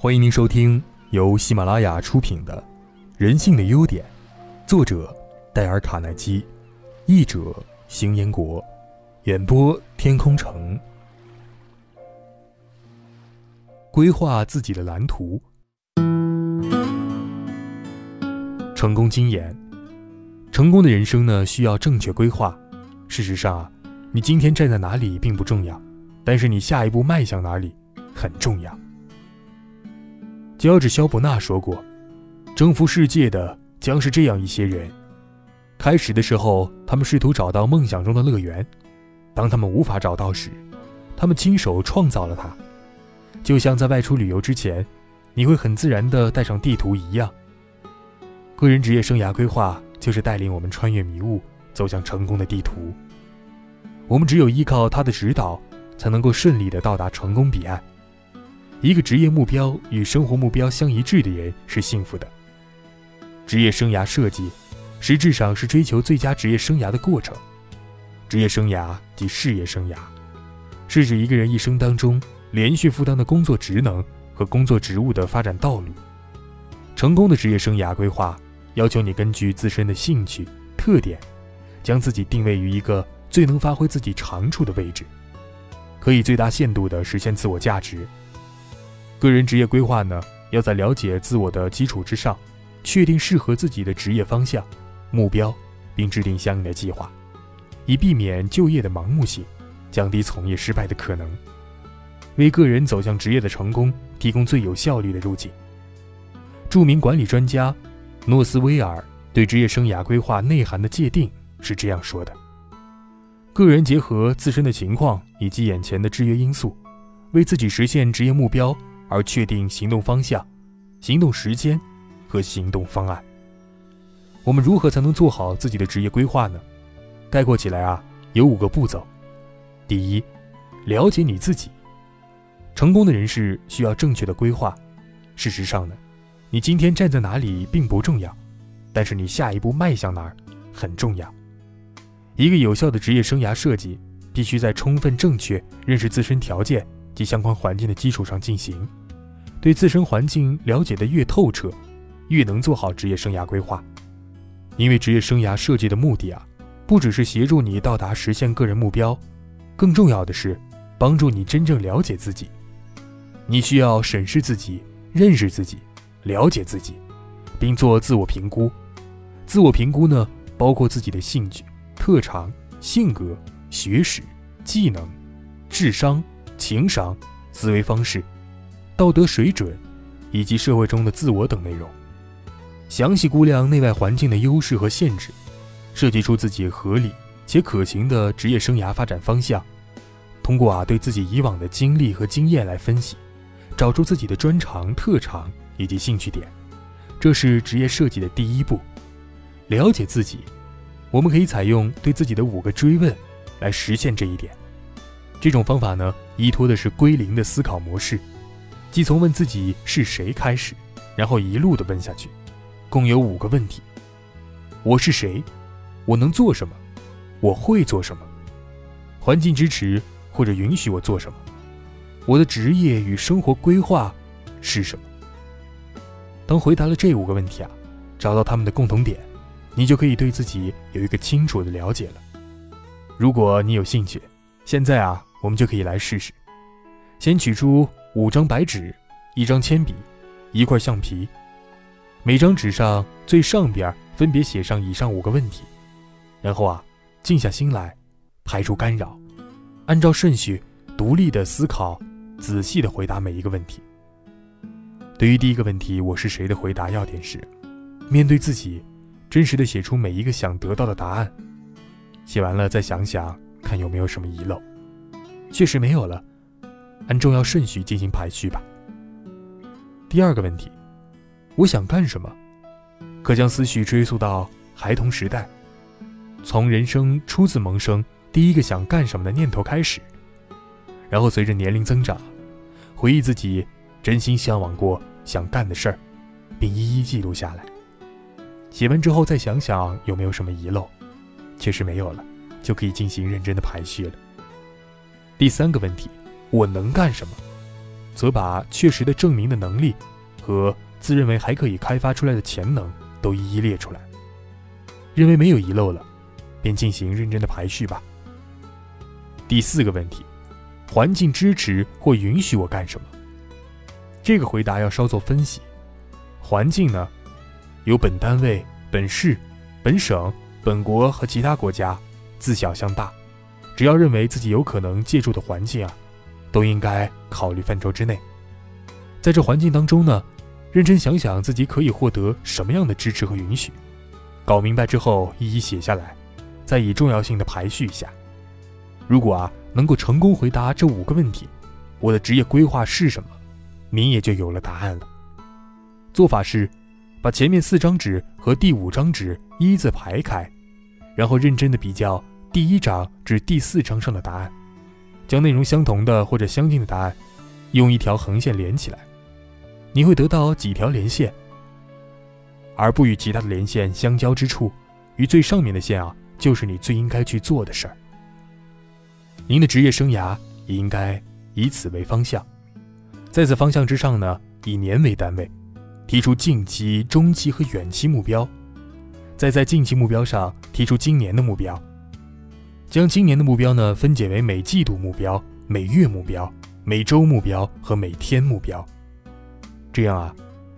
欢迎您收听由喜马拉雅出品的《人性的优点》，作者戴尔·卡耐基，译者邢彦国，演播天空城。规划自己的蓝图，成功经验。成功的人生呢，需要正确规划。事实上啊，你今天站在哪里并不重要，但是你下一步迈向哪里很重要。乔治·肖伯纳说过：“征服世界的将是这样一些人。开始的时候，他们试图找到梦想中的乐园；当他们无法找到时，他们亲手创造了它。就像在外出旅游之前，你会很自然地带上地图一样。个人职业生涯规划就是带领我们穿越迷雾，走向成功的地图。我们只有依靠他的指导，才能够顺利地到达成功彼岸。”一个职业目标与生活目标相一致的人是幸福的。职业生涯设计，实质上是追求最佳职业生涯的过程。职业生涯即事业生涯，是指一个人一生当中连续负担的工作职能和工作职务的发展道路。成功的职业生涯规划，要求你根据自身的兴趣特点，将自己定位于一个最能发挥自己长处的位置，可以最大限度地实现自我价值。个人职业规划呢，要在了解自我的基础之上，确定适合自己的职业方向、目标，并制定相应的计划，以避免就业的盲目性，降低从业失败的可能，为个人走向职业的成功提供最有效率的路径。著名管理专家诺斯威尔对职业生涯规划内涵的界定是这样说的：个人结合自身的情况以及眼前的制约因素，为自己实现职业目标。而确定行动方向、行动时间和行动方案。我们如何才能做好自己的职业规划呢？概括起来啊，有五个步骤。第一，了解你自己。成功的人士需要正确的规划。事实上呢，你今天站在哪里并不重要，但是你下一步迈向哪儿很重要。一个有效的职业生涯设计，必须在充分正确认识自身条件。及相关环境的基础上进行，对自身环境了解的越透彻，越能做好职业生涯规划。因为职业生涯设计的目的啊，不只是协助你到达实现个人目标，更重要的是帮助你真正了解自己。你需要审视自己，认识自己，了解自己，并做自我评估。自我评估呢，包括自己的兴趣、特长、性格、学识、技能、智商。情商、思维方式、道德水准，以及社会中的自我等内容，详细估量内外环境的优势和限制，设计出自己合理且可行的职业生涯发展方向。通过啊对自己以往的经历和经验来分析，找出自己的专长、特长以及兴趣点，这是职业设计的第一步。了解自己，我们可以采用对自己的五个追问，来实现这一点。这种方法呢，依托的是归零的思考模式，即从问自己是谁开始，然后一路的问下去，共有五个问题：我是谁？我能做什么？我会做什么？环境支持或者允许我做什么？我的职业与生活规划是什么？当回答了这五个问题啊，找到他们的共同点，你就可以对自己有一个清楚的了解了。如果你有兴趣，现在啊。我们就可以来试试。先取出五张白纸、一张铅笔、一块橡皮，每张纸上最上边分别写上以上五个问题。然后啊，静下心来，排除干扰，按照顺序独立的思考，仔细的回答每一个问题。对于第一个问题“我是谁”的回答要点是：面对自己，真实的写出每一个想得到的答案。写完了再想想，看有没有什么遗漏。确实没有了，按重要顺序进行排序吧。第二个问题，我想干什么？可将思绪追溯到孩童时代，从人生初次萌生第一个想干什么的念头开始，然后随着年龄增长，回忆自己真心向往过想干的事儿，并一一记录下来。写完之后再想想有没有什么遗漏，确实没有了，就可以进行认真的排序了。第三个问题，我能干什么？则把确实的证明的能力和自认为还可以开发出来的潜能都一一列出来。认为没有遗漏了，便进行认真的排序吧。第四个问题，环境支持或允许我干什么？这个回答要稍作分析。环境呢，由本单位、本市、本省、本国和其他国家，自小向大，只要认为自己有可能借助的环境啊，都应该考虑范畴之内。在这环境当中呢，认真想想自己可以获得什么样的支持和允许，搞明白之后一一写下来，再以重要性的排序一下。如果啊能够成功回答这五个问题，我的职业规划是什么，您也就有了答案了。做法是，把前面四张纸和第五张纸一字排开，然后认真的比较第一章至第四章上的答案，将内容相同的或者相近的答案，用一条横线连起来，你会得到几条连线，而不与其他的连线相交之处，与最上面的线啊，就是你最应该去做的事儿。您的职业生涯也应该以此为方向，在此方向之上呢，以年为单位，提出近期、中期和远期目标，再在近期目标上提出今年的目标，将今年的目标呢分解为每季度目标、每月目标、每周目标和每天目标。这样啊，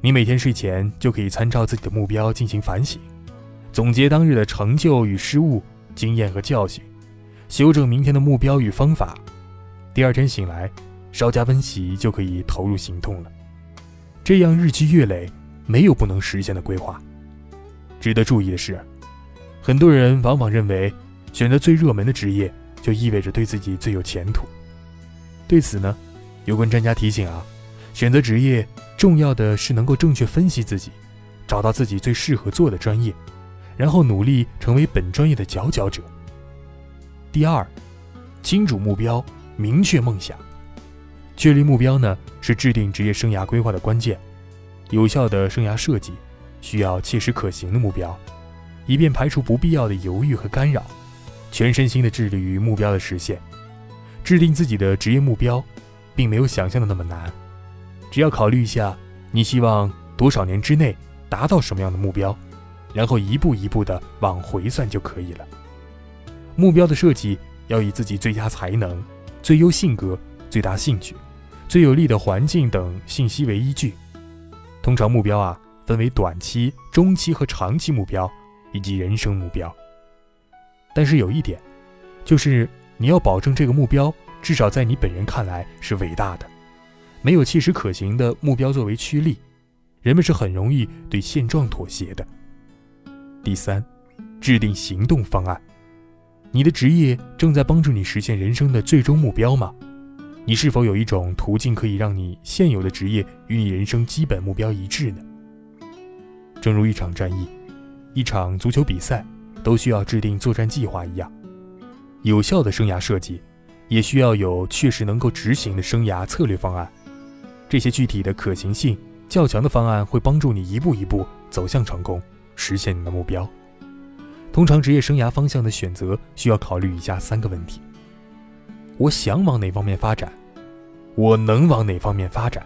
你每天睡前就可以参照自己的目标进行反省，总结当日的成就与失误、经验和教训。修正明天的目标与方法，第二天醒来，稍加温习就可以投入行动了。这样日积月累，没有不能实现的规划。值得注意的是，很多人往往认为选择最热门的职业就意味着对自己最有前途。对此呢，有关专家提醒啊，选择职业重要的是能够正确分析自己，找到自己最适合做的专业，然后努力成为本专业的佼佼者。第二，清楚目标，明确梦想。确立目标呢，是制定职业生涯规划的关键。有效的生涯设计需要切实可行的目标，以便排除不必要的犹豫和干扰，全身心的致力于目标的实现。制定自己的职业目标，并没有想象的那么难。只要考虑一下你希望多少年之内达到什么样的目标，然后一步一步的往回算就可以了。目标的设计要以自己最佳才能、最优性格、最大兴趣、最有利的环境等信息为依据。通常目标啊分为短期、中期和长期目标，以及人生目标。但是有一点，就是你要保证这个目标至少在你本人看来是伟大的。没有切实可行的目标作为驱力，人们是很容易对现状妥协的。第三，制定行动方案。你的职业正在帮助你实现人生的最终目标吗？你是否有一种途径可以让你现有的职业与你人生基本目标一致呢？正如一场战役、一场足球比赛都需要制定作战计划一样，有效的生涯设计也需要有确实能够执行的生涯策略方案。这些具体的可行性较强的方案会帮助你一步一步走向成功，实现你的目标。通常职业生涯方向的选择需要考虑以下三个问题：我想往哪方面发展？我能往哪方面发展？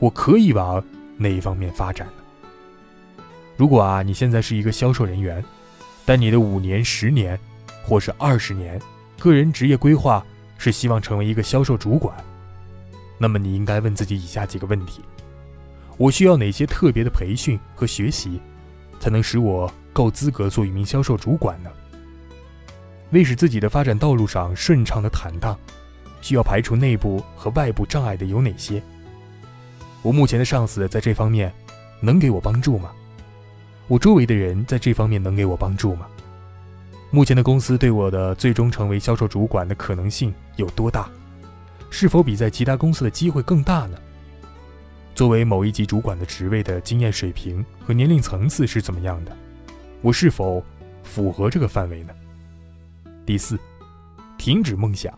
我可以往哪一方面发展呢？如果啊，你现在是一个销售人员，但你的五年、十年，或是二十年个人职业规划是希望成为一个销售主管，那么你应该问自己以下几个问题：我需要哪些特别的培训和学习，才能使我？够资格做一名销售主管呢？为使自己的发展道路上顺畅的坦荡，需要排除内部和外部障碍的有哪些？我目前的上司在这方面能给我帮助吗？我周围的人在这方面能给我帮助吗？目前的公司对我的最终成为销售主管的可能性有多大？是否比在其他公司的机会更大呢？作为某一级主管的职位的经验水平和年龄层次是怎么样的？我是否符合这个范围呢？第四，停止梦想，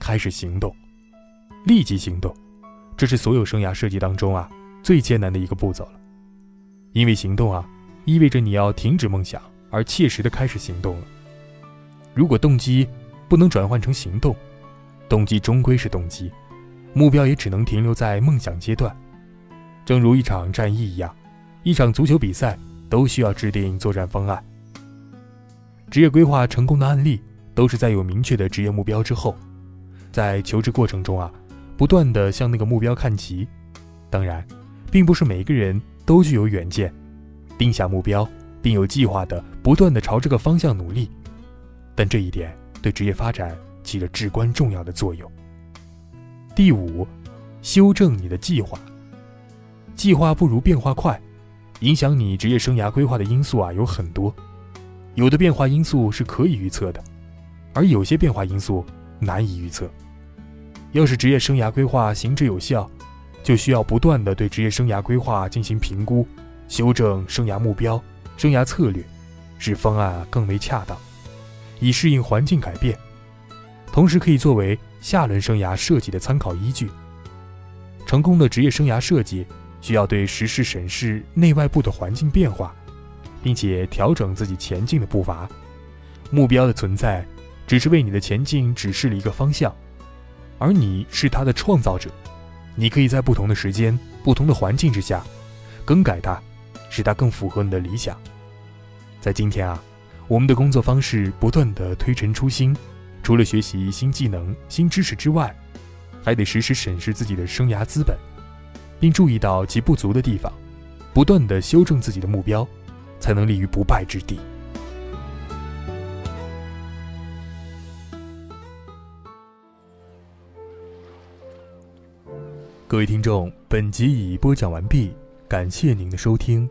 开始行动，立即行动，这是所有生涯设计当中啊最艰难的一个步骤了。因为行动啊，意味着你要停止梦想，而切实的开始行动了。如果动机不能转换成行动，动机终归是动机，目标也只能停留在梦想阶段。正如一场战役一样，一场足球比赛都需要制定作战方案。职业规划成功的案例，都是在有明确的职业目标之后，在求职过程中啊，不断的向那个目标看齐。当然，并不是每个人都具有远见，定下目标，并有计划的不断的朝这个方向努力。但这一点对职业发展起着至关重要的作用。第五，修正你的计划。计划不如变化快，影响你职业生涯规划的因素啊有很多，有的变化因素是可以预测的，而有些变化因素难以预测。要是职业生涯规划行之有效，就需要不断的对职业生涯规划进行评估，修正生涯目标、生涯策略，使方案更为恰当，以适应环境改变，同时可以作为下轮生涯设计的参考依据。成功的职业生涯设计。需要对实时审视内外部的环境变化，并且调整自己前进的步伐。目标的存在只是为你的前进指示了一个方向，而你是它的创造者。你可以在不同的时间、不同的环境之下更改它，使它更符合你的理想。在今天啊，我们的工作方式不断的推陈出新，除了学习新技能、新知识之外，还得时时审视自己的生涯资本。并注意到其不足的地方，不断的修正自己的目标，才能立于不败之地。各位听众，本集已播讲完毕，感谢您的收听。